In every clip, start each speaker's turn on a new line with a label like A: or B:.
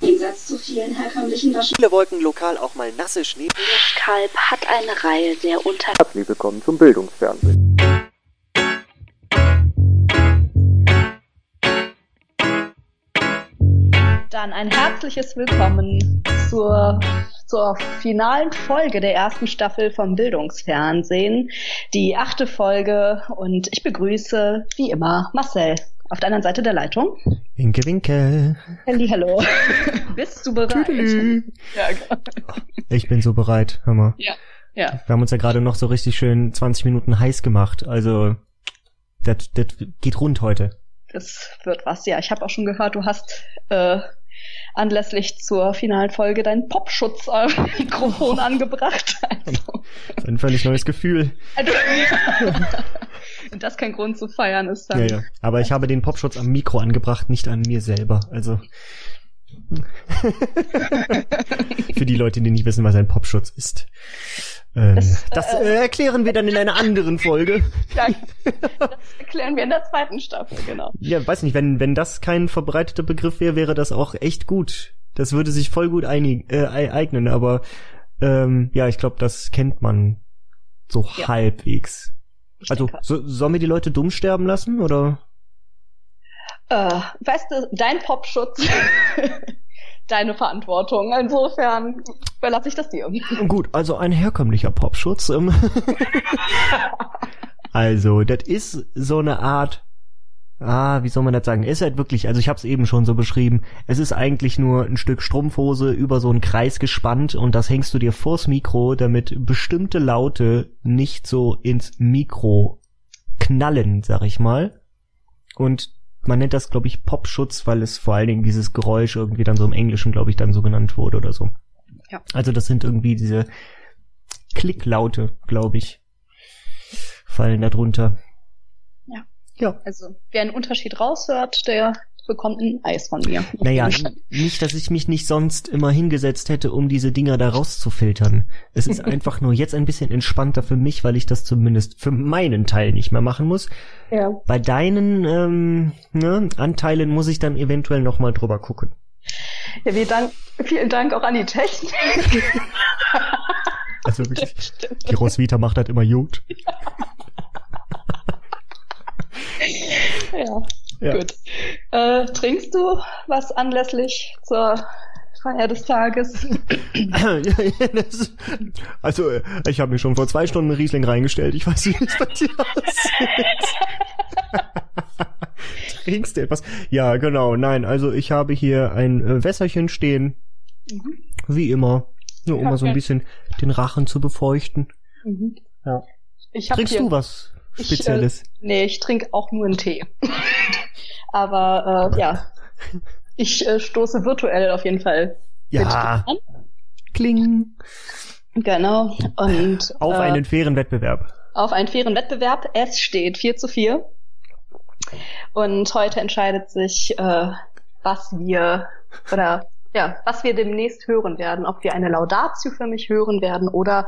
A: Im Gegensatz zu vielen herkömmlichen Waschen.
B: Viele Wolken lokal auch mal nasse Schnee.
C: Kalb hat eine Reihe sehr unter...
D: Herzlich willkommen zum Bildungsfernsehen.
E: Dann ein herzliches Willkommen zur, zur finalen Folge der ersten Staffel vom Bildungsfernsehen. Die achte Folge und ich begrüße wie immer Marcel auf der anderen Seite der Leitung.
B: Winke, winke.
E: Hallo. Bist du bereit?
B: Tüdelü.
E: Ja, genau.
B: Ich bin so bereit, hör mal.
E: ja, ja.
B: Wir haben uns ja gerade noch so richtig schön 20 Minuten heiß gemacht. Also, das das geht rund heute.
E: Das wird was. Ja, ich habe auch schon gehört, du hast äh, anlässlich zur finalen Folge deinen Popschutz am Mikrofon angebracht. Also,
B: Das ist ein völlig neues Gefühl.
E: also, wenn das kein Grund zu feiern ist, dann
B: Ja, ja. Aber ich habe den Popschutz am Mikro angebracht, nicht an mir selber. Also. Für die Leute, die nicht wissen, was ein Popschutz ist. Ähm,
E: Das,
B: das
E: äh,
B: äh, erklären wir dann in einer anderen Folge.
E: Ja, das erklären wir in der zweiten Staffel, genau.
B: Ja, weiß nicht, wenn, wenn das kein verbreiteter Begriff wäre, wäre das auch echt gut. Das würde sich voll gut einig, äh, ei- eignen, aber ähm, ja, ich glaube, das kennt man so
E: Ja.
B: halbwegs.
E: Ich
B: Also,
E: denke.
B: so, sollen wir die Leute dumm sterben lassen, oder?
E: Äh, weißt du, dein Popschutz, deine Verantwortung. Insofern überlasse ich das dir.
B: Gut, also ein herkömmlicher Popschutz. Ähm. also, das ist so eine Art, ah, wie soll man das sagen? Ist halt wirklich, also ich habe es eben schon so beschrieben, es ist eigentlich nur ein Stück Strumpfhose über so einen Kreis gespannt und das hängst du dir vors Mikro, damit bestimmte Laute nicht so ins Mikro knallen, sag ich mal. Und man nennt das, glaube ich, Popschutz, weil es vor allen Dingen dieses Geräusch irgendwie dann so im Englischen, glaube ich, dann so genannt wurde oder so.
E: Ja.
B: Also das sind irgendwie diese Klicklaute, glaube ich, fallen da drunter.
E: Ja. Also, wer einen Unterschied raushört, der bekommt ein Eis von mir.
B: Naja, nicht, dass ich mich nicht sonst immer hingesetzt hätte, um diese Dinger da rauszufiltern. Es ist einfach nur jetzt ein bisschen entspannter für mich, weil ich das zumindest für meinen Teil nicht mehr machen muss.
E: Ja.
B: Bei deinen ähm, ne, Anteilen muss ich dann eventuell noch mal drüber gucken.
E: Ja, wir dank, vielen Dank auch an die Technik.
B: Also wirklich, die Roswitha macht das immer gut.
E: ja,
B: Ja.
E: gut. Äh, trinkst du was anlässlich zur Feier des Tages?
B: Ja, ja, also, ich habe mir schon vor zwei Stunden einen Riesling reingestellt. Ich weiß nicht, wie es bei dir aussieht. Trinkst du etwas? Ja, genau. Nein, also ich habe hier ein äh, Wässerchen stehen,
E: Mhm.
B: wie immer. Nur um
E: Ja,
B: mal so ein
E: okay.
B: bisschen den Rachen zu befeuchten.
E: Mhm.
B: Ja.
E: Ich hab
B: Trinkst
E: hier,
B: du was
E: Ich,
B: Spezielles?
E: Nee, ich trinke auch nur einen Tee. Aber äh, ja, ich äh, stoße virtuell auf jeden Fall
B: ja. Kling.
E: Genau. Und
B: Auf
E: äh,
B: einen fairen Wettbewerb.
E: auf einen fairen Wettbewerb. Es steht 4 zu 4. Und heute entscheidet sich, äh, was wir oder ja, was wir demnächst hören werden, ob wir eine Laudatio für mich hören werden oder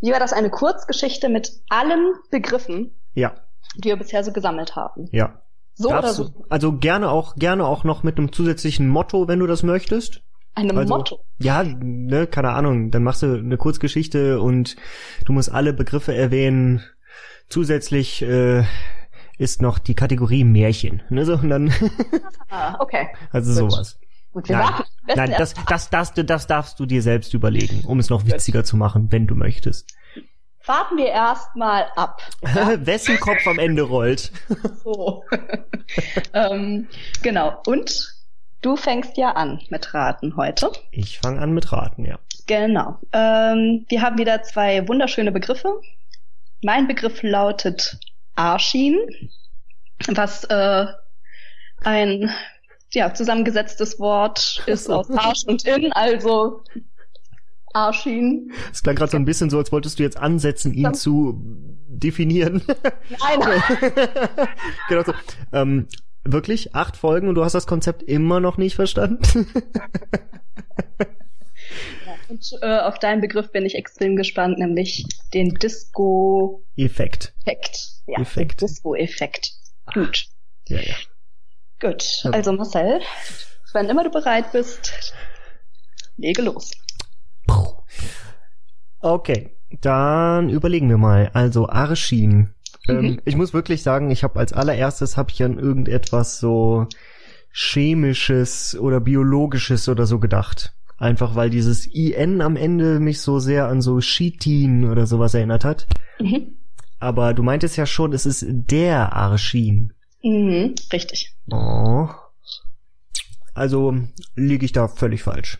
E: wie war das eine Kurzgeschichte mit allen Begriffen,
B: Ja,
E: die wir bisher so gesammelt haben.
B: ja.
E: So
B: Darfst
E: oder so.
B: du- Also gerne auch, gerne auch noch mit einem zusätzlichen Motto, wenn du das möchtest.
E: Einem
B: Also,
E: Motto.
B: Ja, ne, keine Ahnung. Dann machst du eine Kurzgeschichte und du musst alle Begriffe erwähnen. Zusätzlich äh, ist noch die Kategorie Märchen. Ne, so, und dann,
E: Ah, okay.
B: also
E: Gut.
B: sowas.
E: Gut, wir
B: Nein, nein das, das, das, das darfst du dir selbst überlegen, um es noch witziger zu machen, wenn du möchtest.
E: Warten wir erstmal ab.
B: Wessen Kopf am Ende rollt.
E: So. ähm, genau. Und du fängst ja an mit Raten heute.
B: Ich fange an mit Raten, ja.
E: Genau. Ähm, wir haben wieder zwei wunderschöne Begriffe. Mein Begriff lautet Arschin, was äh, ein ja, zusammengesetztes Wort ist aus Arsch und In, also Arschin.
B: Es klang gerade so ein bisschen so, als wolltest du jetzt ansetzen, ihn
E: Ja.
B: zu definieren.
E: Nein,
B: genau so. Ähm, wirklich? Acht Folgen und du hast das Konzept immer noch nicht verstanden?
E: Und äh, auf deinen Begriff bin ich extrem gespannt, nämlich den Disco-Effekt.
B: Effekt.
E: Ja,
B: Effekt.
E: Disco-Effekt. Gut.
B: Ja, ja.
E: Gut.
B: Ja.
E: Also Marcel, wann immer du bereit bist, lege los.
B: Okay, dann überlegen wir mal. Also Arschin. Ähm,
E: Mhm.
B: ich muss wirklich sagen, ich habe als allererstes habe ich an irgendetwas so chemisches oder biologisches oder so gedacht. Einfach weil dieses IN am Ende mich so sehr an so Chitin oder sowas erinnert hat.
E: Mhm.
B: Aber du meintest ja schon, es ist der Arschin.
E: Mhm. Richtig.
B: Oh. Also liege ich da völlig falsch.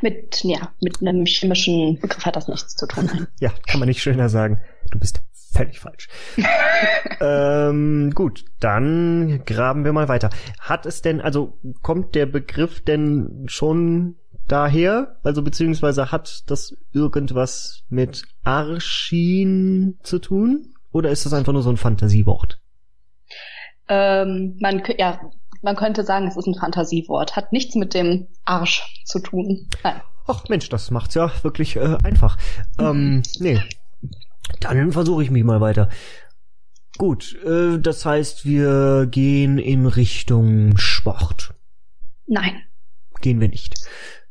E: Mit, ja, mit einem chemischen Begriff hat das nichts zu tun.
B: Ja, kann man nicht schöner sagen. Du bist völlig falsch. ähm, gut, dann graben wir mal weiter. Hat es denn, also kommt der Begriff denn schon daher? Also beziehungsweise hat das irgendwas mit Arschin zu tun? Oder ist das einfach nur so ein Fantasiewort?
E: Ähm, man, ja, man könnte sagen, es ist ein Fantasiewort. Hat nichts mit dem Arsch zu tun. Nein.
B: Ach Mensch, das macht's ja wirklich äh, einfach. Ähm, nee. Dann versuche ich mich mal weiter. Gut, äh, das heißt, wir gehen in Richtung Sport.
E: Nein.
B: Gehen wir nicht.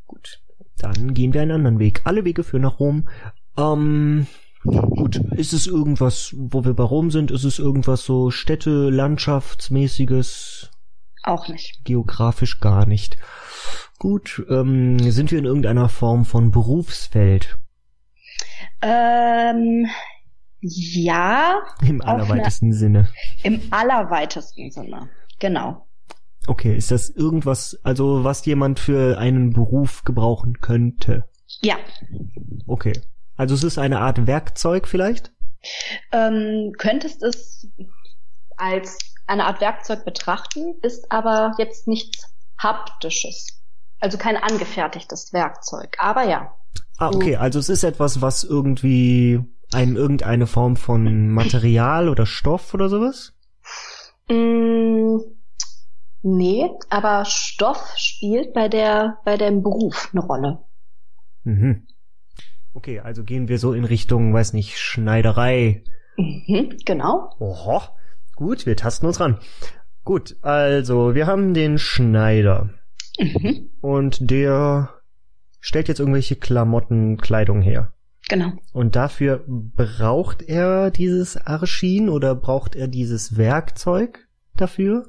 B: Gut, dann gehen wir einen anderen Weg. Alle Wege führen nach Rom. Ähm, gut, ist es irgendwas, wo wir bei Rom sind? Ist es irgendwas so Städte, Landschaftsmäßiges?
E: Auch nicht.
B: Geografisch gar nicht. Gut, ähm, sind wir in irgendeiner Form von Berufsfeld?
E: Ähm, ja,
B: Im allerweitesten Sinne.
E: im allerweitesten Sinne. Genau.
B: Okay, ist das irgendwas, also was jemand für einen Beruf gebrauchen könnte?
E: Ja.
B: Okay. Also es ist eine Art Werkzeug vielleicht?
E: Ähm, könntest es als eine Art Werkzeug betrachten, ist aber jetzt nichts haptisches. Also kein angefertigtes Werkzeug. Aber ja.
B: Ah, okay, also es ist etwas, was irgendwie ein, irgendeine Form von Material oder Stoff oder sowas?
E: Mm, nee, aber Stoff spielt bei der, bei dem Beruf eine Rolle.
B: Mhm. Okay, also gehen wir so in Richtung, weiß nicht, Schneiderei.
E: Mhm, genau.
B: Oho. Gut, wir tasten uns ran. Gut, also wir haben den Schneider
E: Mhm,
B: und der stellt jetzt irgendwelche Klamotten, Kleidung her.
E: genau.
B: Und dafür braucht er dieses Arschin oder braucht er dieses Werkzeug dafür?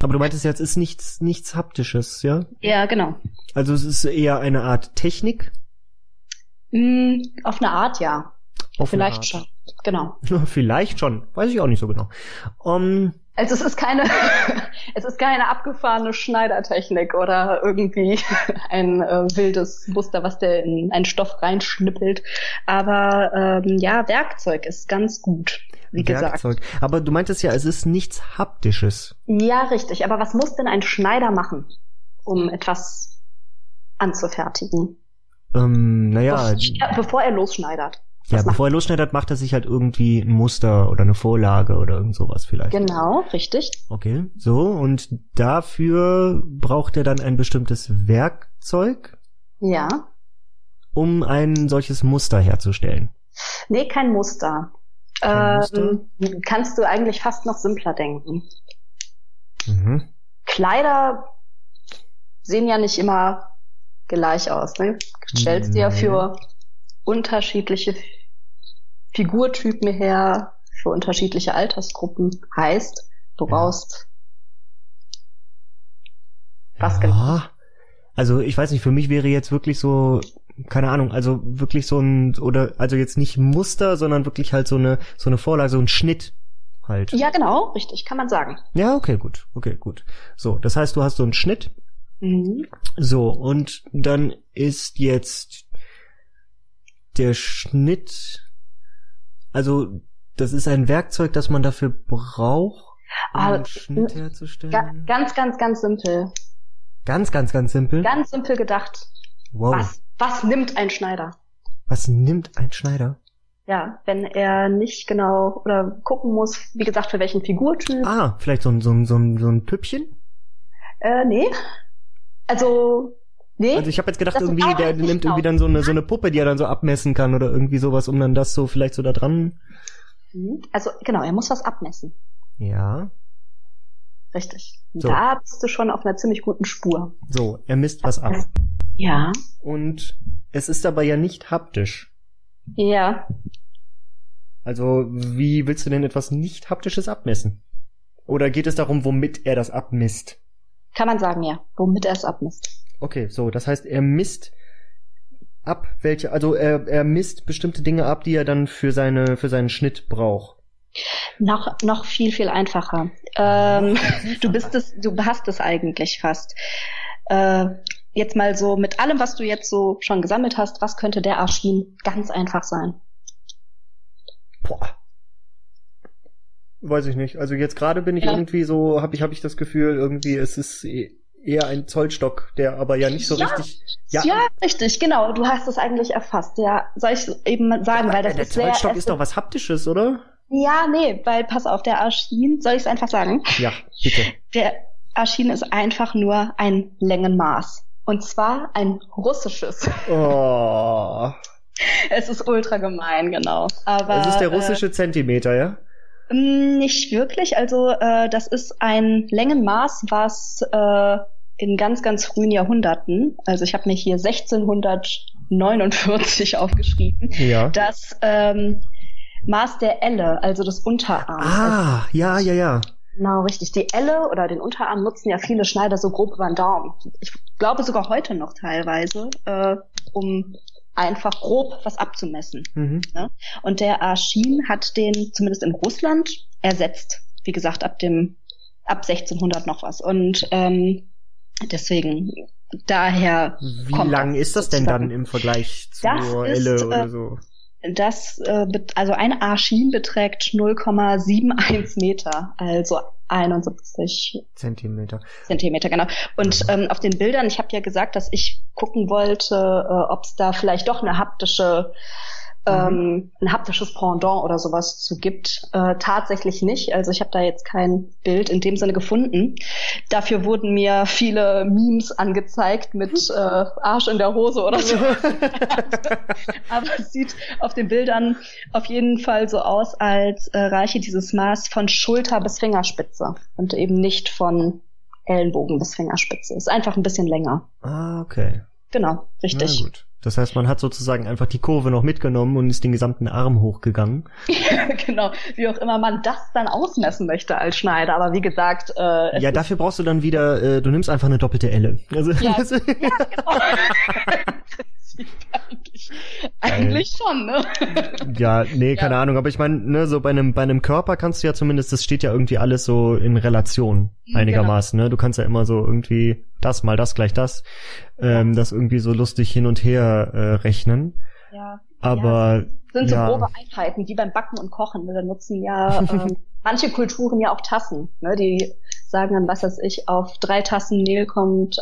B: Aber du meintest jetzt, es ist nichts, nichts haptisches, ja?
E: Ja, genau.
B: Also es ist eher eine Art Technik.
E: Mm, auf eine Art ja.
B: Auf
E: Vielleicht
B: Art.
E: schon. Genau.
B: Vielleicht schon. Weiß ich auch nicht so genau. Um,
E: Also es ist keine, es ist keine abgefahrene Schneidertechnik oder irgendwie ein äh, wildes Muster, was der in einen Stoff reinschnippelt. Aber ähm, ja, Werkzeug ist ganz gut, wie gesagt.
B: Werkzeug. Aber du meintest ja, es ist nichts haptisches.
E: Ja, richtig. Aber was muss denn ein Schneider machen, um etwas anzufertigen?
B: Ähm, naja,
E: Bevor, bevor er losschneidert.
B: Ja,
E: macht-
B: bevor er losschneidert, macht er sich halt irgendwie ein Muster oder eine Vorlage oder irgend sowas vielleicht.
E: Genau, richtig.
B: Okay, so, und dafür braucht er dann ein bestimmtes Werkzeug,
E: Ja.
B: um ein solches Muster herzustellen.
E: Nee, kein Muster.
B: Kein
E: ähm, Kannst du eigentlich fast noch simpler denken.
B: Mhm.
E: Kleider sehen ja nicht immer gleich aus. Ne? Stellst dir ja für unterschiedliche Figurtypen her, für unterschiedliche Altersgruppen. Heißt, du
B: Ja.
E: brauchst Was genau?
B: ja. Also ich weiß nicht, für mich wäre jetzt wirklich so, keine Ahnung, also wirklich so ein, oder, also jetzt nicht Muster, sondern wirklich halt so eine, so eine Vorlage, so ein Schnitt halt.
E: ja genau, richtig, kann man sagen.
B: Ja, okay, gut, okay, gut. So, das heißt, du hast so einen Schnitt,
E: Mhm.
B: So, und dann ist jetzt der Schnitt, also das ist ein Werkzeug, das man dafür braucht, um
E: Ah,
B: einen Schnitt herzustellen.
E: ganz, ganz, ganz simpel.
B: Ganz, ganz, ganz simpel.
E: Ganz simpel gedacht.
B: wow.
E: Was, was nimmt ein Schneider?
B: Was nimmt ein Schneider?
E: Ja, wenn er nicht genau oder gucken muss, wie gesagt, für welchen Figurtyp.
B: Ah, vielleicht so ein, so ein, so ein, so ein Püppchen?
E: Äh, nee. Also, nee.
B: Also ich habe jetzt gedacht, irgendwie, der nimmt irgendwie dann so eine, so eine Puppe, die er dann so abmessen kann oder irgendwie sowas, um dann das so vielleicht so da dran.
E: Mhm. also, genau, er muss was abmessen.
B: Ja.
E: Richtig.
B: So.
E: Da bist du schon auf einer ziemlich guten Spur.
B: So, er misst was ab.
E: Ja.
B: Und es ist aber ja nicht haptisch.
E: Ja.
B: Also, wie willst du denn etwas nicht haptisches abmessen? Oder geht es darum, womit er das abmisst?
E: Kann man sagen, ja. Womit er es abmisst.
B: Okay, so, das heißt, er misst ab, welche, also er, er misst bestimmte Dinge ab, die er dann für seine, für seinen Schnitt braucht.
E: Noch, noch viel, viel einfacher. Ähm, du bist es, du hast es eigentlich fast. Äh, jetzt mal so mit allem, was du jetzt so schon gesammelt hast, was könnte der Arschin ganz einfach sein?
B: Boah. Weiß ich nicht. Also jetzt gerade bin ich
E: Ja.
B: irgendwie so, habe ich, hab ich das Gefühl, irgendwie es ist eher ein Zollstock, der aber ja nicht so
E: Ja.
B: richtig.
E: Ja. richtig, genau. Du hast es eigentlich erfasst. Ja, soll ich eben sagen, weil das
B: der
E: ist sehr.
B: Zollstock ist doch was Haptisches, oder?
E: Ja, nee, weil pass auf, der Arschin, soll ich es einfach sagen?
B: Ja, bitte.
E: Der Arschin ist einfach nur ein Längenmaß. Und zwar ein russisches.
B: Oh.
E: Es ist ultra gemein, genau. Aber
B: Das ist der russische Zentimeter, ja?
E: Äh, nicht wirklich. Also äh, das ist ein Längenmaß, was äh, in ganz, ganz frühen Jahrhunderten, also ich habe mir hier 1649 aufgeschrieben,
B: Ja.
E: das ähm, Maß der Elle, also des Unterarms.
B: Ah, ja, ja, ja.
E: Genau, richtig. Die Elle oder den Unterarm nutzen ja viele Schneider so grob über den Daumen. Ich glaube sogar heute noch teilweise, äh, um einfach grob was abzumessen.
B: Mhm.
E: Und der Arschin hat den zumindest in Russland ersetzt. Wie gesagt, ab dem ab 1600 noch was. Und ähm, deswegen daher
B: Wie lang ist das denn dann im Vergleich zur Elle
E: äh,
B: oder so?
E: Das, äh, also ein Arschin beträgt 0,71 Meter, also 71
B: Zentimeter.
E: Zentimeter, genau. Und ähm, auf den Bildern, ich habe ja gesagt, dass ich gucken wollte, äh, ob es da vielleicht doch eine haptische, ähm, ein haptisches Pendant oder sowas zu gibt. Äh, tatsächlich nicht. Also ich habe da jetzt kein Bild in dem Sinne gefunden. Dafür wurden mir viele Memes angezeigt mit äh, Arsch in der Hose oder so. Aber es sieht auf den Bildern auf jeden Fall so aus, als äh, reiche dieses Maß von Schulter bis Fingerspitze und eben nicht von Ellenbogen bis Fingerspitze. Ist einfach ein bisschen länger.
B: Ah, okay.
E: Genau, richtig.
B: Na gut. Das heißt, man hat sozusagen einfach die Kurve noch mitgenommen und ist den gesamten Arm hochgegangen.
E: genau, wie auch immer man das dann ausmessen möchte als Schneider. Aber wie gesagt, äh,
B: Ja, dafür brauchst du dann wieder, äh, du nimmst einfach eine doppelte Elle. Also,
E: Ja. ja, genau. eigentlich, eigentlich schon, ne?
B: ja, nee, keine
E: Ja.
B: Ahnung, aber ich meine, ne, so bei einem bei einem Körper kannst du ja zumindest, das steht ja irgendwie alles so in Relation
E: Mhm,
B: einigermaßen, ne? Du kannst ja immer so irgendwie das mal das gleich das, ähm, das irgendwie so lustig hin und her äh, rechnen.
E: Ja.
B: Aber
E: sind so
B: ja.
E: grobe Einheiten, wie beim Backen und Kochen. Ne? Da nutzen ja ähm, manche Kulturen ja auch Tassen. Ne? Die sagen dann, was weiß ich, auf drei Tassen Mehl kommt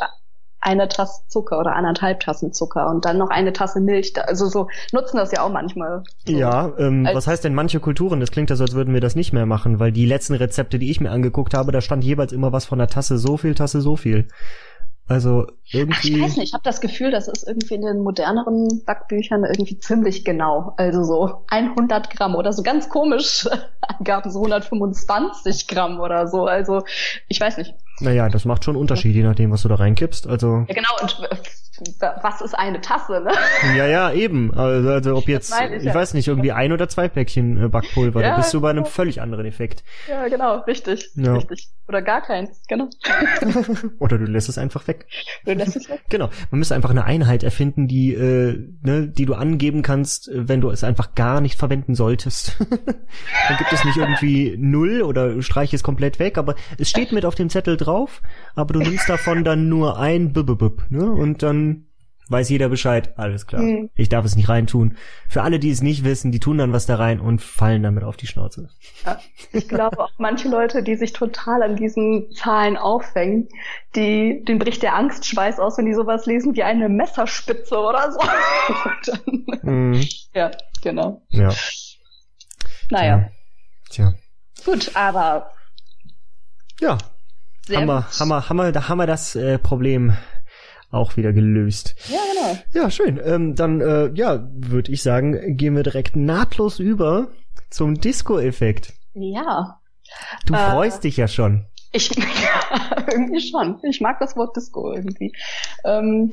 E: eine Tasse Zucker oder anderthalb Tassen Zucker und dann noch eine Tasse Milch. Also so nutzen das ja auch manchmal. So.
B: Ja, ähm,
E: Als-
B: was heißt denn manche Kulturen? Das klingt ja so, als würden wir das nicht mehr machen, weil die letzten Rezepte, die ich mir angeguckt habe, da stand jeweils immer was von der Tasse so viel, Tasse so viel. Also
E: Ach, ich
B: irgendwie.
E: weiß nicht, ich habe das Gefühl, das ist irgendwie in den moderneren Backbüchern irgendwie ziemlich genau. Also so 100 Gramm oder so ganz komisch Angaben, so 125 Gramm oder so. Also ich weiß nicht.
B: Naja, das macht schon Unterschied, je nachdem, was du da reinkippst. Also.
E: Ja, genau, und äh, was ist eine Tasse, ne?
B: Ja, ja, eben. Also, also ob jetzt,
E: ich ja.
B: weiß nicht, irgendwie ein oder zwei Päckchen äh, Backpulver, da
E: Ja,
B: bist du bei einem völlig anderen Effekt.
E: Ja, genau, richtig.
B: Ja.
E: Richtig. Oder gar keins, genau.
B: Oder du lässt es einfach weg.
E: Oder das ist weg.
B: Genau. Man müsste einfach eine Einheit erfinden, die, äh, ne, die du angeben kannst, äh, wenn du es einfach gar nicht verwenden solltest. Dann gibt es nicht irgendwie null oder streich es komplett weg, aber es steht mit auf dem Zettel drauf, aber du nimmst davon dann nur ein Bububub, ne? Und dann weiß jeder Bescheid, alles klar.
E: Hm.
B: Ich darf es nicht reintun. Für alle, die es nicht wissen, die tun dann was da rein und fallen damit auf die Schnauze.
E: Ich glaube auch manche Leute, die sich total an diesen Zahlen aufhängen, die, denen bricht der Angstschweiß aus, wenn die sowas lesen wie eine Messerspitze oder so. Dann,
B: Mhm.
E: ja, genau.
B: Ja.
E: Naja,
B: Tja.
E: gut, aber
B: Ja,
E: sehr
B: haben wir, haben wir, haben wir, da haben wir das äh, Problem auch wieder gelöst.
E: Ja, genau.
B: Ja, schön. Ähm, dann, äh, ja, würde ich sagen, gehen wir direkt nahtlos über zum Disco-Effekt.
E: Ja.
B: Du
E: Äh.
B: freust dich ja schon.
E: Ich, ja, irgendwie schon. Ich mag das Wort Disco irgendwie. Ähm,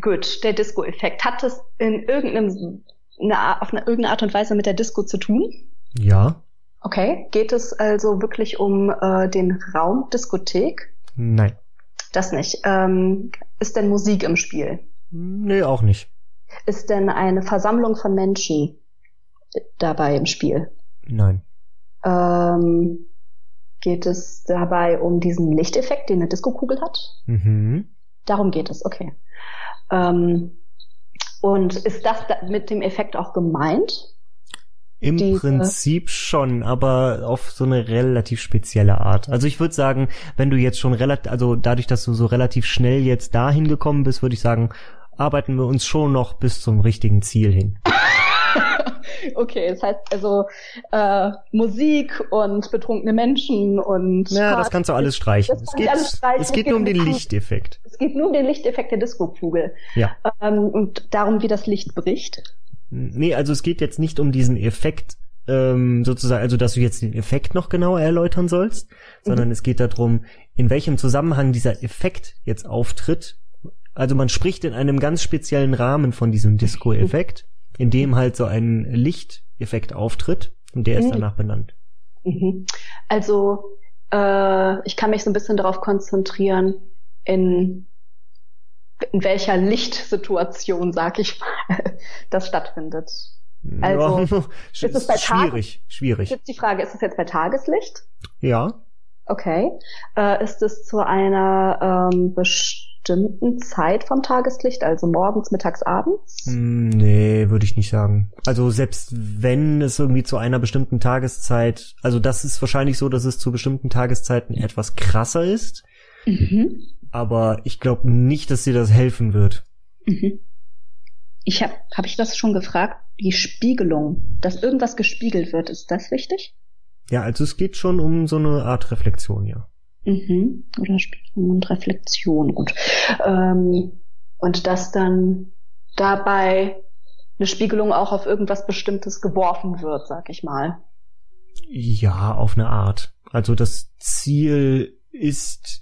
E: gut, der Disco-Effekt. Hat das in irgendeinem, eine, auf eine, irgendeine Art und Weise mit der Disco zu tun?
B: Ja.
E: Okay. Geht es also wirklich um äh, den Raum Diskothek?
B: Nein.
E: Das nicht. Ähm, ist denn Musik im Spiel?
B: Nee, auch nicht.
E: Ist denn eine Versammlung von Menschen dabei im Spiel?
B: Nein.
E: Ähm, geht es dabei um diesen Lichteffekt, den eine Diskokugel hat?
B: Mhm.
E: Darum geht es, okay. Ähm, und ist das da mit dem Effekt auch gemeint?
B: Im
E: Diese-
B: Prinzip schon, aber auf so eine relativ spezielle Art. Also ich würde sagen, wenn du jetzt schon relativ, also dadurch, dass du so relativ schnell jetzt dahin gekommen bist, würde ich sagen, arbeiten wir uns schon noch bis zum richtigen Ziel hin.
E: Okay, das heißt also äh, Musik und betrunkene Menschen und
B: Ja, das
E: Party.
B: kannst du alles streichen.
E: Das
B: Es geht,
E: alles streichen.
B: es
E: Es
B: geht
E: geht
B: nur um den Lichteffekt.
E: Es geht nur um den Lichteffekt der Diskokugel
B: Ja.
E: ähm, und darum, wie das Licht bricht.
B: Nee, also es geht jetzt nicht um diesen Effekt, ähm, sozusagen, also dass du jetzt den Effekt noch genauer erläutern sollst, sondern es geht darum, in welchem Zusammenhang dieser Effekt jetzt auftritt. Also man spricht in einem ganz speziellen Rahmen von diesem Disco-Effekt, in dem halt so ein Lichteffekt auftritt und der ist
E: Mhm.
B: danach benannt.
E: Mhm. Also äh, ich kann mich so ein bisschen darauf konzentrieren, in, in welcher Lichtsituation, sag ich mal, das stattfindet. Also,
B: ja,
E: ist es bei Tag?
B: schwierig, schwierig.
E: Jetzt die Frage, ist es jetzt bei Tageslicht?
B: Ja,
E: Okay. Äh, ist es zu einer ähm, bestimmten Zeit vom Tageslicht, also morgens, mittags, abends?
B: Hm, Nee, würde ich nicht sagen. Also selbst wenn es irgendwie zu einer bestimmten Tageszeit, also das ist wahrscheinlich so, dass es zu bestimmten Tageszeiten etwas krasser ist,
A: Mhm.
B: Aber ich glaube nicht, dass dir das helfen wird.
A: Mhm. Ich habe hab ich das schon gefragt? Die Spiegelung, dass irgendwas gespiegelt wird, ist das wichtig?
B: Ja, also es geht schon um so eine Art Reflexion, ja.
A: Mhm. Oder Spiegelung und Reflexion, gut. Ähm,
E: Und dass dann dabei eine Spiegelung auch auf irgendwas Bestimmtes geworfen wird, sag ich mal.
B: Ja, auf eine Art. Also das Ziel ist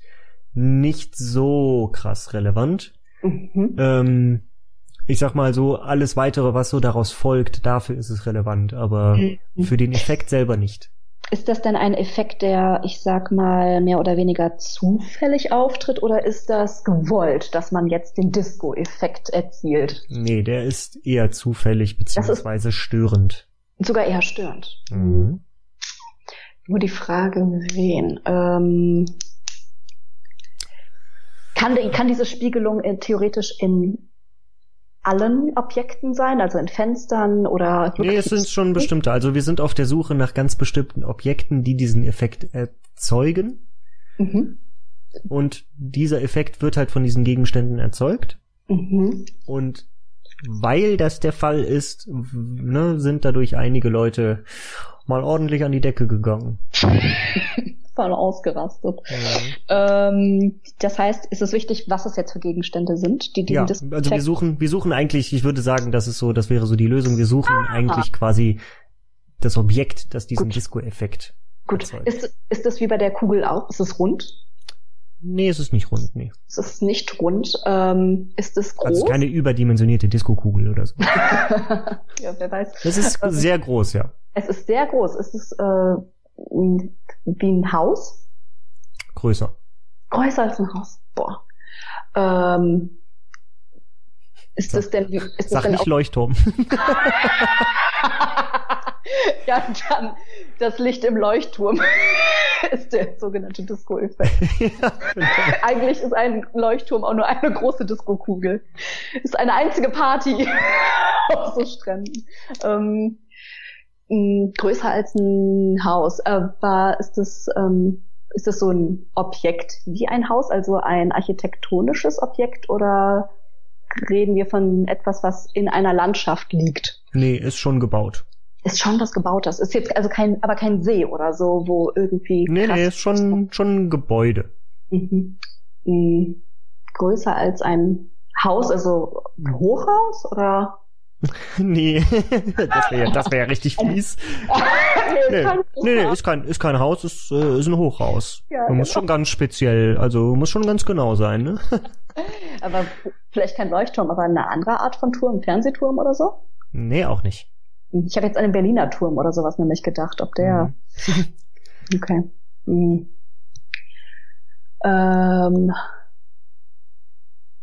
B: nicht so krass relevant.
E: Mhm.
B: Ähm, ich sag mal so, alles weitere, was so daraus folgt, dafür ist es relevant, aber
E: Mhm.
B: für den Effekt selber nicht.
A: ist das denn ein Effekt, der, ich sag mal, mehr oder weniger zufällig auftritt oder ist das
E: Gewollt, dass man jetzt den Disco-Effekt erzielt.
B: Nee, der ist eher zufällig beziehungsweise störend.
E: Sogar eher störend.
B: Mhm.
E: Nur die Frage, wen. Ähm, kann, kann diese Spiegelung äh, theoretisch in allen Objekten sein, also in Fenstern oder
B: Nee, es sind schon bestimmte. Also wir sind auf der Suche nach ganz bestimmten Objekten, die diesen Effekt erzeugen.
E: Mhm.
B: Und dieser Effekt wird halt von diesen Gegenständen erzeugt.
E: Mhm.
B: Und weil das der Fall ist, ne, sind dadurch einige Leute mal ordentlich an die Decke gegangen.
A: voll ausgerastet?
B: Mhm.
A: Ähm, das heißt, ist es wichtig, was es jetzt für Gegenstände sind, die diesen
B: Ja,
A: Disco-
B: also wir suchen, wir suchen eigentlich, ich würde sagen, das ist so, das wäre so die Lösung. Wir suchen eigentlich quasi das Objekt, das diesen
E: Gut.
B: Disco-Effekt
E: Gut.
B: erzeugt.
E: Ist, ist das wie bei der Kugel auch? Ist es rund?
B: Nee, es ist nicht rund, nee.
E: Ist es nicht rund? Ähm, ist es groß?
B: Also keine überdimensionierte Disco-Kugel oder so.
E: ja, wer weiß.
B: Das ist sehr groß, ja.
E: Es ist sehr groß. Ist es äh, wie ein Haus?
B: Größer.
E: Größer als ein Haus. Boah. Ähm, ist das denn, ist das
B: Sag
E: denn
B: nicht Leuchtturm.
E: ja, dann das Licht im Leuchtturm ist der sogenannte Disco-Effekt.
B: ja.
E: Eigentlich ist ein Leuchtturm auch nur eine große Disco-Kugel. Ist eine einzige Party auf so Stränden. Ähm, mh, größer als ein Haus. Aber ist das, ähm, ist das so ein Objekt wie ein Haus, also ein architektonisches Objekt oder reden wir von etwas, was in einer Landschaft liegt?
B: nee, ist schon gebaut.
E: Ist schon was Gebautes. Ist jetzt also kein, aber kein See oder so, wo irgendwie.
B: Nee, nee, ist schon, schon ein Gebäude.
E: Mhm. Mhm. Größer als ein Haus, also ein Hochhaus oder?
B: Nee, das wäre das wär ja richtig fies.
E: nee,
B: Nee, nee, ist kein, ist kein Haus, ist, äh, ist ein Hochhaus.
E: Ja,
B: Man muss
E: genau.
B: schon ganz speziell, also muss schon ganz genau sein, ne?
E: aber vielleicht kein Leuchtturm, aber eine andere Art von Turm, Fernsehturm oder so?
B: Nee, auch nicht.
E: Ich habe jetzt an den Berliner Turm oder sowas nämlich gedacht, ob der.
B: Mhm.
E: Okay. Hm. Ähm.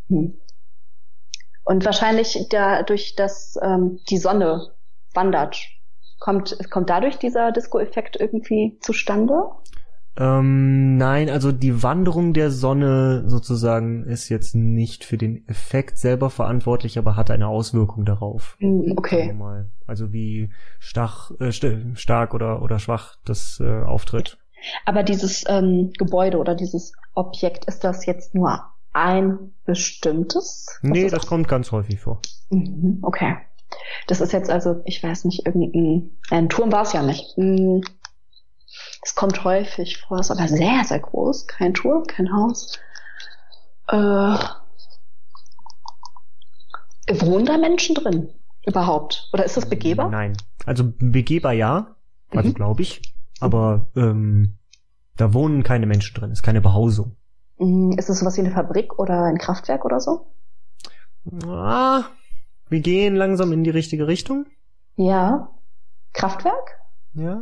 E: Hm. Und wahrscheinlich dadurch, dass ähm, die Sonne wandert, kommt, kommt dadurch dieser Disco-Effekt irgendwie zustande?
B: Ähm, nein, also die Wanderung der Sonne sozusagen ist jetzt nicht für den Effekt selber verantwortlich, aber hat eine Auswirkung darauf.
E: Hm, Okay.
B: Also wie stach, äh, st stark oder, oder schwach das äh, auftritt.
E: Aber dieses ähm, Gebäude oder dieses Objekt, ist das jetzt nur ein bestimmtes? Was
B: Nee, das kommt ganz häufig vor.
E: Mhm, Okay. Das ist jetzt also, ich weiß nicht, irgendein ein Turm war es ja nicht. Es kommt häufig vor, ist aber sehr, sehr groß. Kein Turm, kein Haus. Äh, wohnen da Menschen drin? Überhaupt? Oder ist das begehbar?
B: Nein. Also begehbar ja, also
E: Mhm.
B: glaube ich. Aber ähm, da wohnen keine Menschen drin, ist keine Behausung.
E: Hm, Ist es sowas wie eine Fabrik oder ein Kraftwerk oder so?
B: Ah, wir gehen langsam in die richtige Richtung.
E: Ja. Kraftwerk?
B: Ja.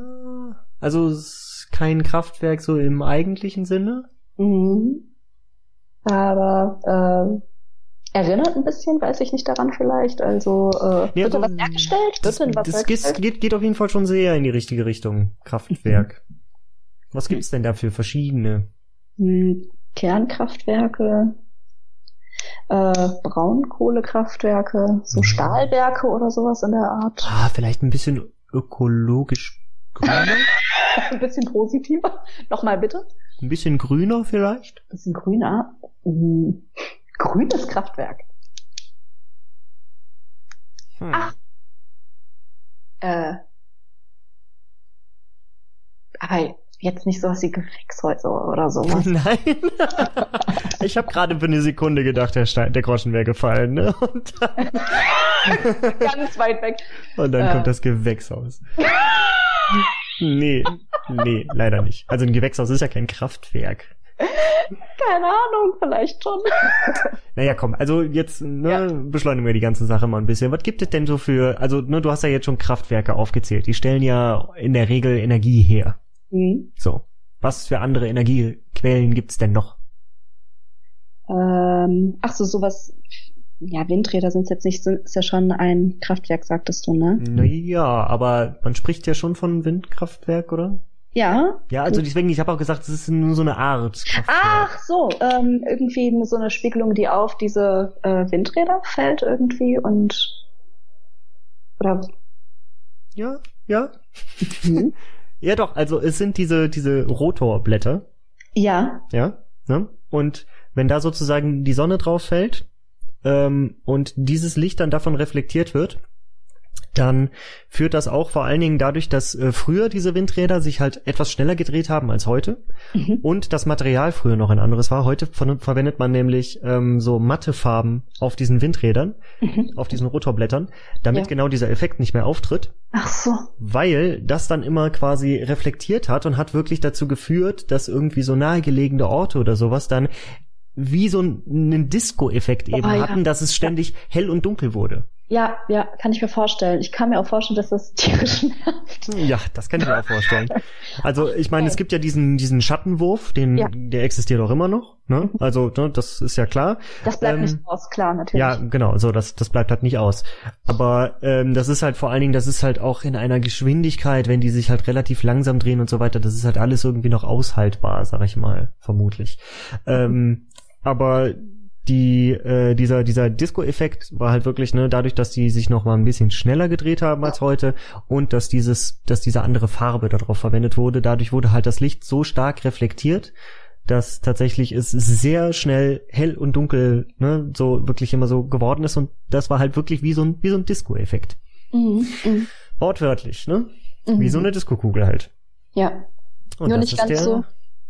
B: Also es ist kein Kraftwerk so im eigentlichen Sinne.
E: Mhm. Aber ähm, erinnert ein bisschen, weiß ich nicht daran vielleicht. Also äh,
B: Nee,
E: wird da was hergestellt?
B: Das,
E: Wird was
B: das geht,
E: hergestellt?
B: geht, geht auf jeden Fall schon sehr in die richtige Richtung. Kraftwerk. Was gibt's denn da für verschiedene?
E: Hm, Kernkraftwerke, äh, Braunkohlekraftwerke, so
B: Mhm.
E: Stahlwerke oder sowas in der Art.
B: Ah, vielleicht ein bisschen ökologisch grüner?
E: Ein bisschen positiver. Nochmal bitte.
B: ein bisschen grüner vielleicht?
E: Ein bisschen grüner. Hm, grünes Kraftwerk.
B: Hm.
E: Ach. Äh, aber jetzt nicht sowas wie Gewächshäuser oder sowas.
B: Nein. ich habe gerade für eine Sekunde gedacht, der, Stein, der Groschen wäre gefallen. Ne? Und dann,
E: Ganz weit weg.
B: und dann
E: Äh.
B: kommt das Gewächshaus. nee, nee, leider nicht. Also ein Gewächshaus ist ja kein Kraftwerk.
E: Keine Ahnung, vielleicht schon.
B: Naja, komm, also jetzt ne,
E: Ja.
B: beschleunigen wir die ganze Sache mal ein bisschen. Was gibt es denn so für, also ne, du hast ja jetzt schon Kraftwerke aufgezählt. Die stellen ja in der Regel Energie her.
E: Hm.
B: So. Was für andere Energiequellen gibt's denn noch?
E: Ähm, ach so, sowas. Ja, Windräder sind jetzt nicht, sind, ist ja schon ein Kraftwerk, sagtest du, ne?
B: Naja, aber man spricht ja schon von Windkraftwerk, oder?
E: Ja.
B: Ja, also deswegen, ich habe auch gesagt, es ist nur so eine Art Kraftwerk.
E: Ach so, ähm, irgendwie so eine Spiegelung, die auf diese äh, Windräder fällt irgendwie und oder
B: Ja, ja.
E: hm?
B: Ja doch, also es sind diese, diese Rotorblätter,
E: ja,
B: ja, ne? Und wenn da sozusagen die Sonne drauf fällt ähm, und dieses Licht dann davon reflektiert wird, dann führt das auch vor allen Dingen dadurch, dass äh, früher diese Windräder sich halt etwas schneller gedreht haben als heute
E: mhm.
B: und das Material früher noch ein anderes war. Heute ver verwendet man nämlich ähm, so matte Farben auf diesen Windrädern,
E: Mhm.
B: auf diesen Rotorblättern, damit
E: Ja.
B: genau dieser Effekt nicht mehr auftritt.
E: ach so,
B: weil das dann immer quasi reflektiert hat und hat wirklich dazu geführt, dass irgendwie so nahegelegene Orte oder sowas dann wie so einen Disco-Effekt eben
E: Oh, ja.
B: hatten, dass es ständig hell und dunkel wurde.
E: ja, ja, kann ich mir vorstellen. Ich kann mir auch vorstellen, dass das tierisch nervt.
B: Ja, das kann ich mir auch vorstellen. Also ich meine, es gibt ja diesen diesen Schattenwurf, den
E: Ja.
B: der existiert auch immer noch. Ne? Also ne, das ist ja klar.
E: Das bleibt
B: Ähm,
E: nicht aus, klar, natürlich.
B: Ja, genau, so, das, das bleibt halt nicht aus. Aber ähm, das ist halt vor allen Dingen, das ist halt auch in einer Geschwindigkeit, wenn die sich halt relativ langsam drehen und so weiter, das ist halt alles irgendwie noch aushaltbar, sag ich mal, vermutlich. Ähm, aber die, äh, dieser, dieser Disco-Effekt war halt wirklich, ne, dadurch, dass die sich noch mal ein bisschen schneller gedreht haben als heute und dass dieses, dass diese andere Farbe darauf verwendet wurde, dadurch wurde halt das Licht so stark reflektiert, dass tatsächlich es sehr schnell hell und dunkel, ne, so wirklich immer so geworden ist und das war halt wirklich wie so ein, wie so ein Disco-Effekt.
E: Mhm. Mhm.
B: Wortwörtlich, ne?
E: Mhm.
B: Wie so eine Disco-Kugel halt.
E: Ja,
B: Und
E: Nur nicht ganz
B: der,
E: so-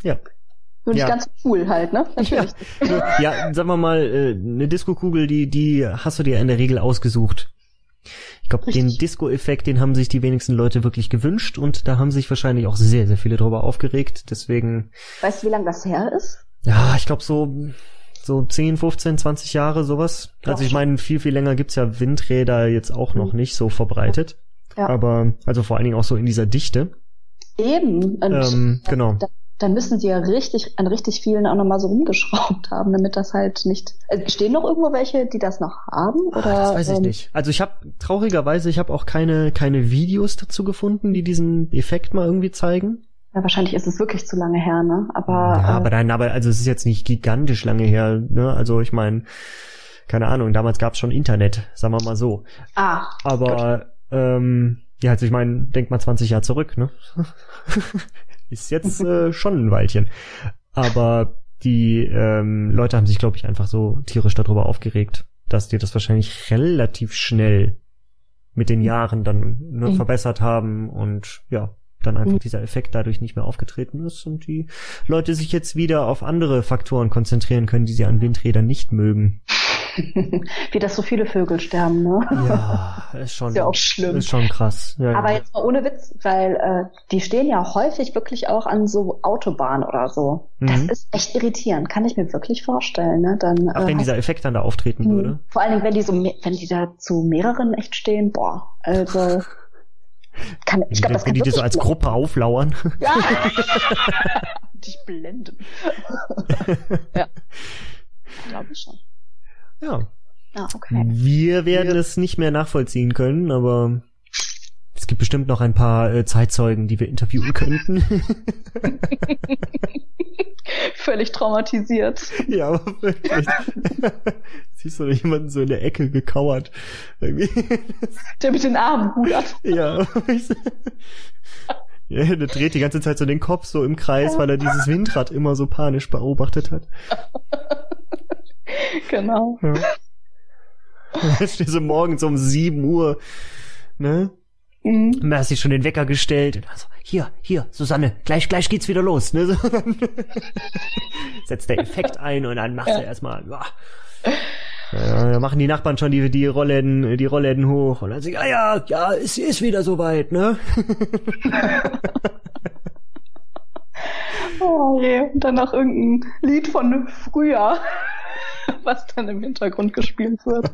B: Ja.
E: Nur nicht
B: Ja.
E: ganz cool halt, ne? Natürlich.
B: Nur, ja, sagen wir mal, äh, eine Disco-Kugel, die, die hast du dir in der Regel ausgesucht. Ich glaube, den. Disco-Effekt, den haben sich die wenigsten Leute wirklich gewünscht und da haben sich wahrscheinlich auch sehr, sehr viele drüber aufgeregt. Deswegen,
E: Weißt du, wie lange das her ist?
B: ja, ich glaube so So 10, 15, 20 Jahre, sowas. Also ich meine, viel, viel länger gibt's ja Windräder jetzt auch noch
E: Mhm.
B: nicht so verbreitet.
E: Ja.
B: Aber, also vor allen Dingen auch so in dieser Dichte.
E: Eben. Und
B: Ähm, genau.
E: da, dann müssen sie ja richtig, an richtig vielen auch nochmal so rumgeschraubt haben, damit das halt nicht. Also stehen noch irgendwo welche, die das noch haben? Oder,
B: Ah, das weiß ich
E: ähm,
B: nicht. Also ich habe traurigerweise, ich habe auch keine keine Videos dazu gefunden, die diesen Effekt mal irgendwie zeigen.
E: Ja, wahrscheinlich ist es wirklich zu lange her, ne? Aber,
B: ja,
E: äh,
B: aber dann, aber also es ist jetzt nicht gigantisch lange her. Ne? Also ich meine, keine Ahnung. Damals gab's schon Internet, sagen wir mal so.
E: ah,
B: Aber ähm, ja, also ich meine, denk mal 20 Jahre zurück, ne? Ist jetzt äh, schon ein Weilchen. Aber die ähm, Leute haben sich, glaube ich, einfach so tierisch darüber aufgeregt, dass die das wahrscheinlich relativ schnell mit den Jahren dann ne,
E: Mhm.
B: verbessert haben und ja, dann einfach
E: Mhm.
B: dieser Effekt dadurch nicht mehr aufgetreten ist und die Leute sich jetzt wieder auf andere Faktoren konzentrieren können, die sie an Windrädern nicht mögen.
E: wie das so viele Vögel sterben, ne?
B: Ja, ist schon,
E: Ist ja auch schlimm.
B: ist schon krass. Ja,
E: Aber
B: ja.
E: jetzt mal ohne Witz, weil äh, die stehen ja häufig wirklich auch an so Autobahnen oder so. Das
B: Mhm.
E: ist echt irritierend, kann ich mir wirklich vorstellen. Ne? Dann,
B: Ach, wenn
E: äh,
B: dieser Effekt dann da auftreten
E: Hm.
B: würde.
E: Vor allen Dingen, wenn die so, wenn die da zu mehreren echt stehen, boah, also kann, ich glaube, das
B: wenn
E: kann
B: die dir so als
E: blenden.
B: Gruppe auflauern.
E: Ja. Dich blenden. ja. Glaube ich schon.
B: Ja.
E: Ah, okay.
B: Wir werden es nicht mehr nachvollziehen können, aber es gibt bestimmt noch ein paar äh, Zeitzeugen, die wir interviewen könnten.
E: Völlig traumatisiert.
B: ja, aber wirklich. Siehst du da jemanden so in der Ecke gekauert.
E: Der mit den Armen rudert.
B: ja. Ja, der dreht die ganze Zeit so den Kopf so im Kreis, weil er dieses Windrad immer so panisch beobachtet hat.
E: Genau.
B: Ja. Jetzt stehst du morgens um 7 Uhr, ne?
E: Mhm.
B: Und da hast du schon den Wecker gestellt. Und also, hier, hier, Susanne, gleich, gleich geht's wieder los, ne? So, dann Setzt der Effekt ein und dann machst du erstmal, ja. Ja, da machen die Nachbarn schon die, die Rollläden, die Rollläden hoch und dann sagen, ah ja, ja, es ist wieder soweit, ne?
E: Oh je. Und dann noch irgendein Lied von früher, was dann im Hintergrund gespielt wird.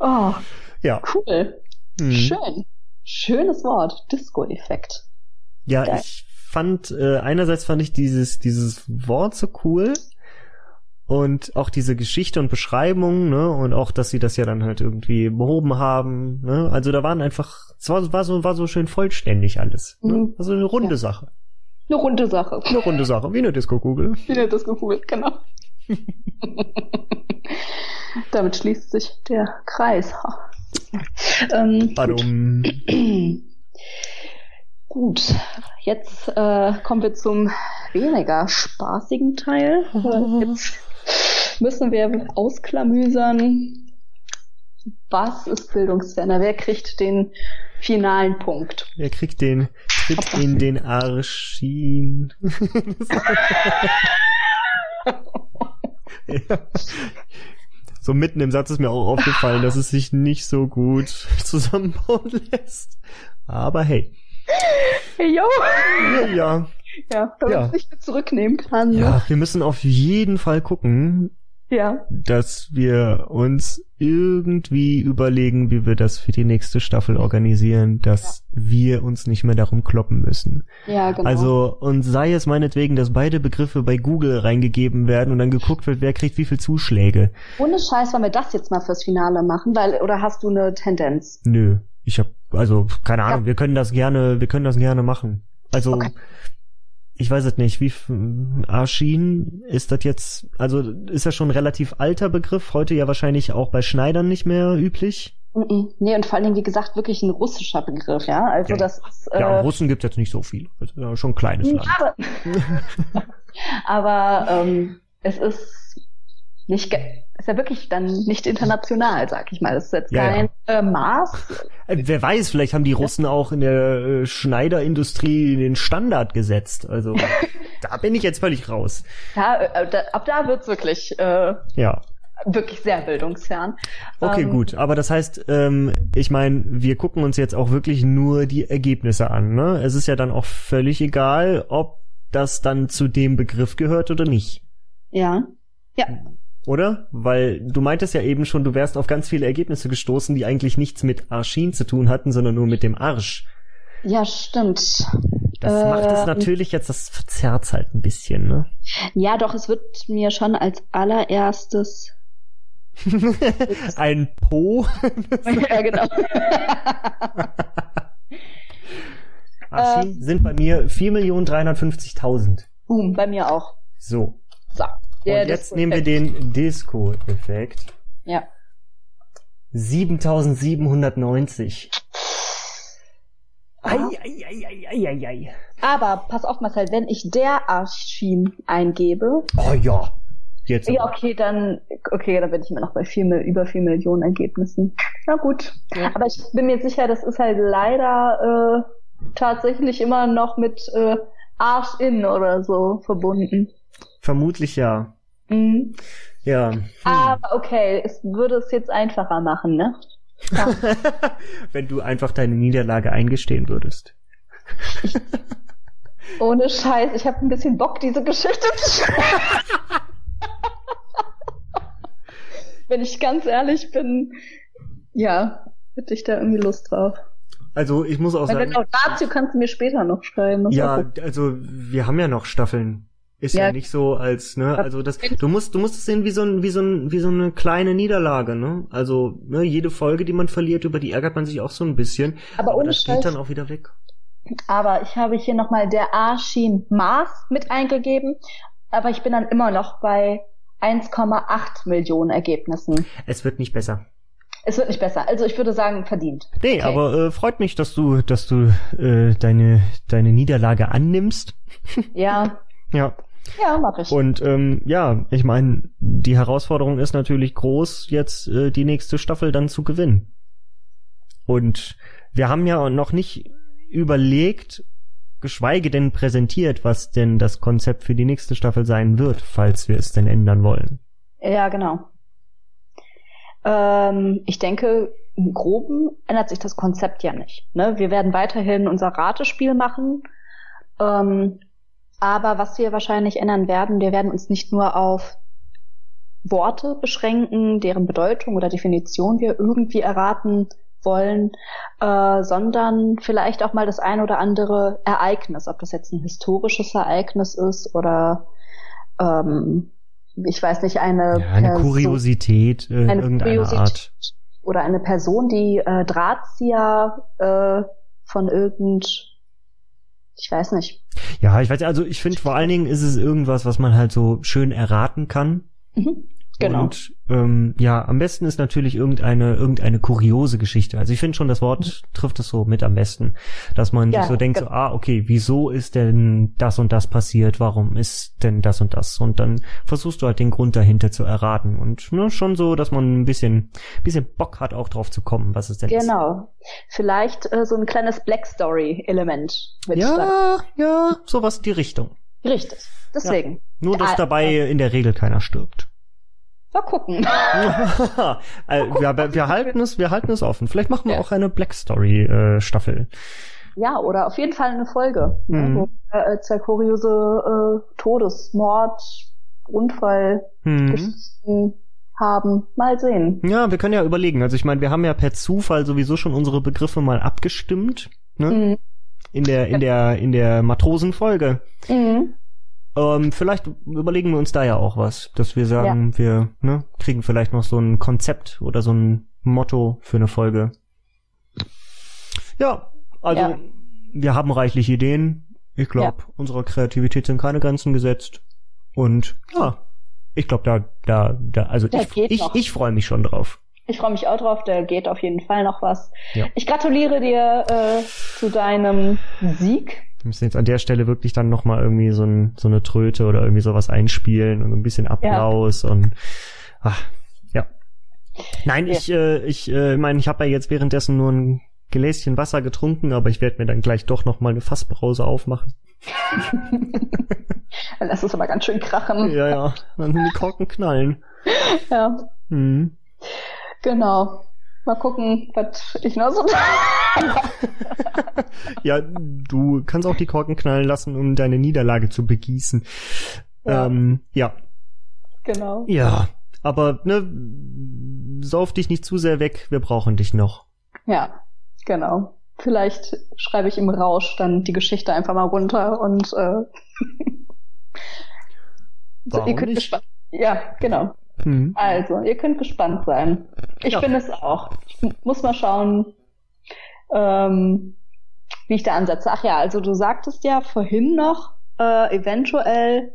E: Oh,
B: Ja.
E: cool.
B: Hm.
E: Schön. Schönes Wort. Disco-Effekt.
B: Ja,
E: Geil.
B: ich fand, äh, einerseits fand ich dieses, dieses Wort so cool und auch diese Geschichte und Beschreibung, ne, und auch, dass sie das ja dann halt irgendwie behoben haben, ne, also da waren einfach, es war, war so, war so schön vollständig alles, ne?
E: Mhm.
B: also eine runde
E: Ja.
B: Sache,
E: Eine runde Sache.
B: eine runde Sache, wie eine Disco-Kugel.
E: Wie eine Disco-Kugel, genau. Damit schließt sich der Kreis. ähm. Gut, jetzt äh, kommen wir zum weniger spaßigen Teil. Äh, Jetzt müssen wir ausklamüsern, was ist bildungsferner? Wer kriegt den finalen Punkt?
B: Wer kriegt den Tritt in den Arschin? ja. So mitten im Satz ist mir auch aufgefallen, dass es sich nicht so gut zusammenbauen lässt. Aber hey.
E: Hey, yo!
B: Ja, ja.
E: Ja, wenn
B: Ja.
E: mehr zurücknehmen kann. ne?
B: ja, wir müssen auf jeden Fall gucken,
E: ja.
B: dass wir uns irgendwie überlegen, wie wir das für die nächste Staffel organisieren, dass wir uns nicht mehr darum kloppen müssen.
E: Ja, genau.
B: Also, und sei es meinetwegen, dass beide Begriffe bei Google reingegeben werden und dann geguckt wird, wer kriegt wie viel Zuschläge.
E: Ohne Scheiß wollen wir das jetzt mal fürs Finale machen, weil, oder hast du eine Tendenz?
B: Nö, ich hab, also, keine Ahnung, wir können das gerne, wir können das gerne machen. Also,
E: Okay.
B: Ich weiß es nicht, wie, Arschin ist das jetzt, also, ist das schon ein relativ alter Begriff, heute ja wahrscheinlich auch bei Schneidern nicht mehr üblich.
E: Nee, und vor allen Dingen, wie gesagt, wirklich ein russischer Begriff, ja. Also
B: Ja.
E: das ist äh,
B: Ja, Russen gibt's jetzt nicht so viel. Das ist ja schon ein kleines Land.
E: aber, aber ähm, es ist nicht ist ja wirklich dann nicht international, sag ich mal. Das ist jetzt
B: Ja,
E: kein Äh, Maß.
B: Äh, Wer weiß, vielleicht haben die Russen auch in der äh, Schneiderindustrie den Standard gesetzt. Also, da bin ich jetzt völlig raus.
E: Ja, äh, da, ab da wird's wirklich äh,
B: Ja.
E: wirklich sehr bildungsfern.
B: Okay,
E: Ähm,
B: gut. Aber das heißt, ähm, ich meine, wir gucken uns jetzt auch wirklich nur die Ergebnisse an. Ne? Es ist ja dann auch völlig egal, ob das dann zu dem Begriff gehört oder nicht.
E: Ja. Ja.
B: Oder? Weil du meintest ja eben schon, du wärst auf ganz viele Ergebnisse gestoßen, die eigentlich nichts mit Arschin zu tun hatten, sondern nur mit dem Arsch.
E: Ja, stimmt.
B: Das macht es
E: Ähm.
B: natürlich jetzt, das verzerrt halt ein bisschen, ne?
E: Ja, doch, es wird mir schon als allererstes.
B: Ein Po.
E: ja, genau.
B: Arschin sind bei mir 4.350.000.
E: Boom, bei mir auch.
B: So.
E: So. Der
B: Und jetzt nehmen wir den Disco-Effekt.
E: Ja.
B: 7790. Ei,
E: Aha.
B: ei, ei, ei, ei, ei, ei.
E: Aber pass auf, Marcel, wenn ich der Arschin eingebe,
B: Oh ja. Jetzt.
E: ja,
B: aber.
E: okay, dann, okay, dann bin ich immer noch bei vier, über vier Millionen Ergebnissen. Na gut. Aber ich bin mir sicher, das ist halt leider äh, tatsächlich immer noch mit äh, Arsch in oder so verbunden.
B: Vermutlich ja.
E: Mhm.
B: Ja. Hm.
E: Aber okay, es würde es jetzt einfacher machen, ne?
B: Wenn du einfach deine Niederlage eingestehen würdest.
E: Ohne Scheiß, ich habe ein bisschen Bock, diese Geschichte zu schreiben. Wenn ich ganz ehrlich bin, ja, hätte ich da irgendwie Lust drauf.
B: Also ich muss auch
E: Wenn
B: sagen,
E: du dazu kannst du mir später noch schreiben.
B: Ja, also wir haben ja noch Staffeln. Ist ja,
E: Ja.
B: nicht so als, ne, also das, du musst, du musst es sehen wie so ein, wie so ein, wie so eine kleine Niederlage, ne? Also, ne, jede Folge, die man verliert, über die ärgert man sich auch so ein bisschen.
E: Aber ohne
B: das geht
E: Scheiß.
B: dann auch wieder weg.
E: Aber ich habe hier nochmal der Arschin Maß mit eingegeben. Aber ich bin dann immer noch bei 1,8 Millionen Ergebnissen.
B: Es wird nicht besser.
E: Es wird nicht besser. Also ich würde sagen, verdient.
B: Nee,
E: Okay.
B: aber äh, freut mich, dass du, dass du äh, deine, deine Niederlage annimmst.
E: Ja,
B: Ja.
E: Ja, mach ich.
B: Und ähm, ja, ich meine, die Herausforderung ist natürlich groß, jetzt äh, die nächste Staffel dann zu gewinnen. Und wir haben ja noch nicht überlegt, geschweige denn präsentiert, was denn das Konzept für die nächste Staffel sein wird, falls wir es denn ändern wollen.
E: Ja, genau. Ähm, ich denke, im Groben ändert sich das Konzept ja nicht. Ne? Wir werden weiterhin unser Ratespiel machen. Ähm, aber was wir wahrscheinlich ändern werden, wir werden uns nicht nur auf Worte beschränken, deren Bedeutung oder Definition wir irgendwie erraten wollen, äh, sondern vielleicht auch mal das ein oder andere Ereignis, ob das jetzt ein historisches Ereignis ist oder ähm, ich weiß nicht, eine,
B: Ja, eine
E: Person-
B: Kuriosität äh,
E: eine
B: irgendeiner
E: Kuriosität
B: Art.
E: oder eine Person, die äh, Drahtzieher äh, von irgend, ich weiß nicht.
B: Ja, ich weiß, also ich finde vor allen Dingen ist es irgendwas, was man halt so schön erraten kann.
E: Mhm. Genau.
B: Und ähm, ja, am besten ist natürlich irgendeine irgendeine kuriose Geschichte. Also ich finde schon, das Wort trifft es so mit am besten, dass man
E: Mhm. Ja,
B: sich so denkt, so,
E: genau.
B: ah, okay, wieso ist denn das und das passiert? Warum ist denn das und das? Und dann versuchst du halt den Grund dahinter zu erraten und ne, schon so, dass man ein bisschen bisschen Bock hat, auch drauf zu kommen, was es denn ist.
E: Genau. Vielleicht äh, so ein kleines Black Story Element mit.
B: Ja, ja, sowas in die Richtung.
E: Richtig. Deswegen.
B: Nur, dass
E: Ah,
B: dabei in der Regel keiner stirbt.
E: Mal gucken.
B: Äh, wir, wir halten es, wir halten es offen. Vielleicht machen wir
E: Ja.
B: auch eine Black Story äh, Staffel.
E: ja, oder auf jeden Fall eine Folge.
B: Mhm.
E: Wo wir, äh, zwei kuriose äh, Todesmord, Unfall,
B: Hm.
E: Geschichten haben. Mal sehen.
B: Ja, wir können ja überlegen. Also ich meine, wir haben ja per Zufall sowieso schon unsere Begriffe mal abgestimmt, ne?
E: Mhm.
B: In der in der in der Matrosenfolge.
E: Mhm.
B: Ähm, vielleicht überlegen wir uns da ja auch was, dass wir sagen, wir ne, kriegen vielleicht noch so ein Konzept oder so ein Motto für eine Folge. Ja, also
E: Ja.
B: wir haben reichlich Ideen. Ich glaube, unserer Kreativität sind keine Grenzen gesetzt. Und ja, ich glaube, da, da, da, also
E: Da
B: ich, ich,
E: noch.
B: ich freue mich schon drauf.
E: Ich freue mich auch drauf, da geht auf jeden Fall noch was.
B: Ja.
E: Ich gratuliere dir äh, zu deinem Sieg.
B: Wir müssen jetzt an der Stelle wirklich dann nochmal irgendwie so, ein, so eine Tröte oder irgendwie sowas einspielen und ein bisschen Applaus und ach, ja. Nein,
E: Ja.
B: ich, äh, ich äh, meine, ich habe ja jetzt währenddessen nur ein Gläschen Wasser getrunken, aber ich werde mir dann gleich doch nochmal eine Fassbrause aufmachen.
E: Lass es aber ganz schön krachen.
B: Ja, ja, dann die Korken knallen.
E: Ja,
B: Hm.
E: genau. Mal gucken, was ich noch so.
B: Ja, du kannst auch die Korken knallen lassen, um deine Niederlage zu begießen.
E: Ja.
B: Ähm, ja.
E: Genau.
B: Ja, aber ne, sauf dich nicht zu sehr weg, wir brauchen dich noch.
E: Ja, genau. Vielleicht schreibe ich im Rausch dann die Geschichte einfach mal runter und äh, so, ihr könnt
B: nicht?
E: gespannt. Ja, genau.
B: Hm.
E: Also, ihr könnt gespannt sein. Ich
B: Ja.
E: bin es auch. Ich mu- muss mal schauen, ähm, wie ich da ansetze. Ach ja, also du sagtest ja vorhin noch, äh, eventuell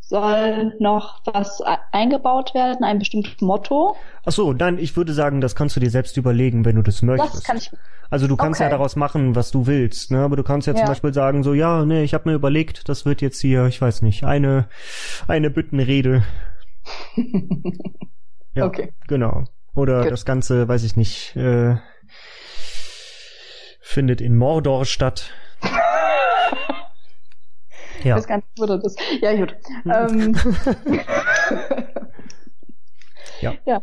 E: soll noch was e- eingebaut werden, ein bestimmtes Motto.
B: Ach so, nein, ich würde sagen, das kannst du dir selbst überlegen, wenn du das möchtest.
E: Das kann ich.
B: Also du kannst ja
E: Okay.
B: daraus machen, was du willst, ne? Aber du kannst ja, zum
E: Ja.
B: Beispiel sagen, so, ja, nee, ich habe mir überlegt, das wird jetzt hier, ich weiß nicht, eine, eine Büttenrede. Ja,
E: Okay.
B: genau. Oder
E: Gut.
B: das Ganze, weiß ich nicht, äh, findet in Mordor statt. Ja.
E: gar nicht, wo das. Ja, gut. ähm,
B: Ja.
E: Ja.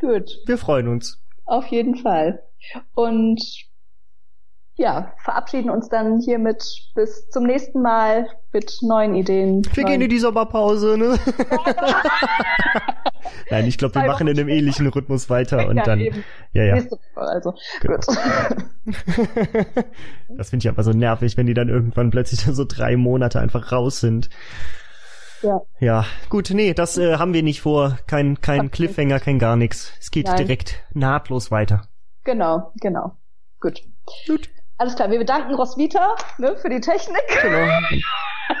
E: Gut.
B: Wir freuen uns.
E: Auf jeden Fall. Und ja, verabschieden uns dann hiermit bis zum nächsten Mal mit neuen Ideen.
B: Wir
E: neuen
B: gehen in die Sommerpause, ne? Nein, ich glaube, wir machen in einem ähnlichen Rhythmus weiter und
E: Ja,
B: dann,
E: eben.
B: ja, ja.
E: Nächste Woche, also.
B: Genau.
E: Gut.
B: Das finde ich aber so nervig, wenn die dann irgendwann plötzlich so drei Monate einfach raus sind.
E: Ja.
B: Ja, gut, nee, das äh, haben wir nicht vor. Kein, kein. Cliffhanger, kein gar nichts. Es geht
E: Nein.
B: direkt nahtlos weiter.
E: Genau, genau. Gut.
B: Gut.
E: Alles klar, wir bedanken Roswitha ne, für die Technik.
B: Genau.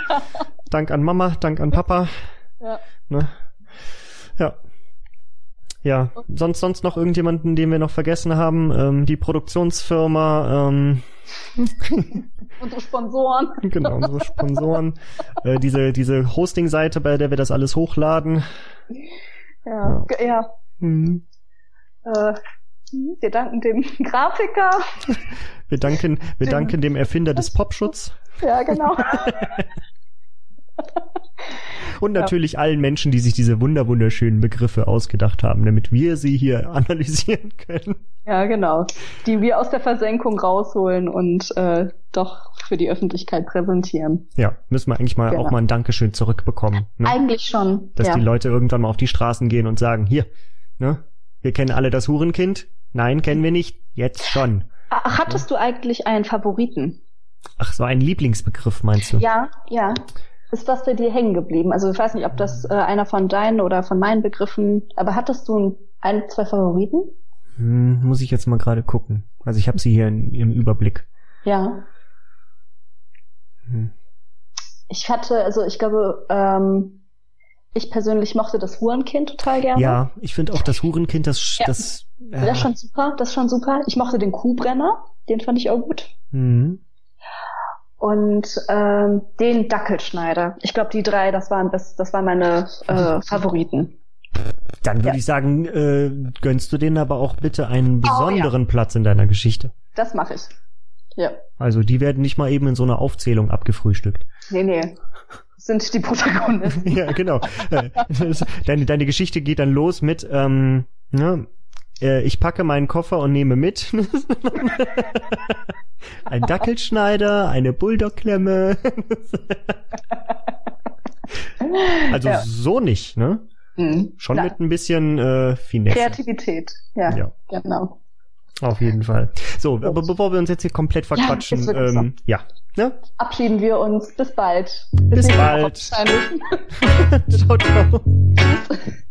B: Dank an Mama, Dank an Papa.
E: Ja.
B: Ne? Ja. Ja, sonst sonst noch irgendjemanden, den wir noch vergessen haben? Ähm, die Produktionsfirma, ähm,
E: Unsere Sponsoren.
B: genau, unsere Sponsoren, äh, diese diese Hosting-Seite, bei der wir das alles hochladen.
E: Ja, ge- ja.
B: Hm.
E: Äh, wir danken dem Grafiker.
B: Wir danken, wir
E: Dem-
B: danken dem Erfinder des Popschutz
E: Ja, genau.
B: und natürlich allen Menschen, die sich diese wunder wunderschönen Begriffe ausgedacht haben, damit wir sie hier analysieren können.
E: Ja, genau. Die wir aus der Versenkung rausholen und äh, doch für die Öffentlichkeit präsentieren.
B: Ja, müssen wir eigentlich mal
E: Genau.
B: auch mal ein Dankeschön zurückbekommen. Ne?
E: Eigentlich schon.
B: Dass
E: ja.
B: die Leute irgendwann mal auf die Straßen gehen und sagen, hier, ne, wir kennen alle das Hurenkind. Nein, kennen wir nicht. Jetzt schon.
E: Ah, Hattest du eigentlich einen Favoriten?
B: Ach, so ein Lieblingsbegriff meinst du?
E: Ja, ja. Ist das bei dir hängen geblieben? Also ich weiß nicht, ob das äh, einer von deinen oder von meinen Begriffen, aber hattest du ein, ein zwei Favoriten?
B: Hm, muss ich jetzt mal gerade gucken. Also ich habe sie hier in, im Überblick.
E: Ja.
B: Hm.
E: Ich hatte, also ich glaube, ähm, ich persönlich mochte das Hurenkind total gerne.
B: Ja, ich finde auch das Hurenkind, das,
E: Ja.
B: das,
E: Das ist schon super, das ist schon super. Ich mochte den Kuhbrenner, den fand ich auch gut.
B: hm.
E: Und ähm, den Dackelschneider. Ich glaube, die drei, das waren das, das waren meine äh, Favoriten.
B: Dann würde
E: Ja.
B: ich sagen, äh, gönnst du denen aber auch bitte einen
E: Oh, ja.
B: besonderen Platz in deiner Geschichte.
E: Das mache ich. Ja.
B: Also die werden nicht mal eben in so einer Aufzählung abgefrühstückt.
E: Nee, nee. Sind die Protagonisten.
B: ja, genau. Deine, deine Geschichte geht dann los mit, ähm, ne, äh, ich packe meinen Koffer und nehme mit. Ein Dackelschneider, eine Bulldogklemme. also
E: Ja.
B: so nicht, ne?
E: Mhm.
B: Schon
E: Na,
B: mit ein bisschen äh, Finesse.
E: Kreativität. Ja,
B: Ja.
E: genau.
B: Auf jeden Fall. So, aber bevor wir uns jetzt hier komplett verquatschen,
E: ist wirklich
B: ähm, ja, ne?
E: Abschieden wir uns. Bis bald.
B: Bis
E: Woche
B: bald.
E: wahrscheinlich.
B: ciao, ciao.
E: Tschüss.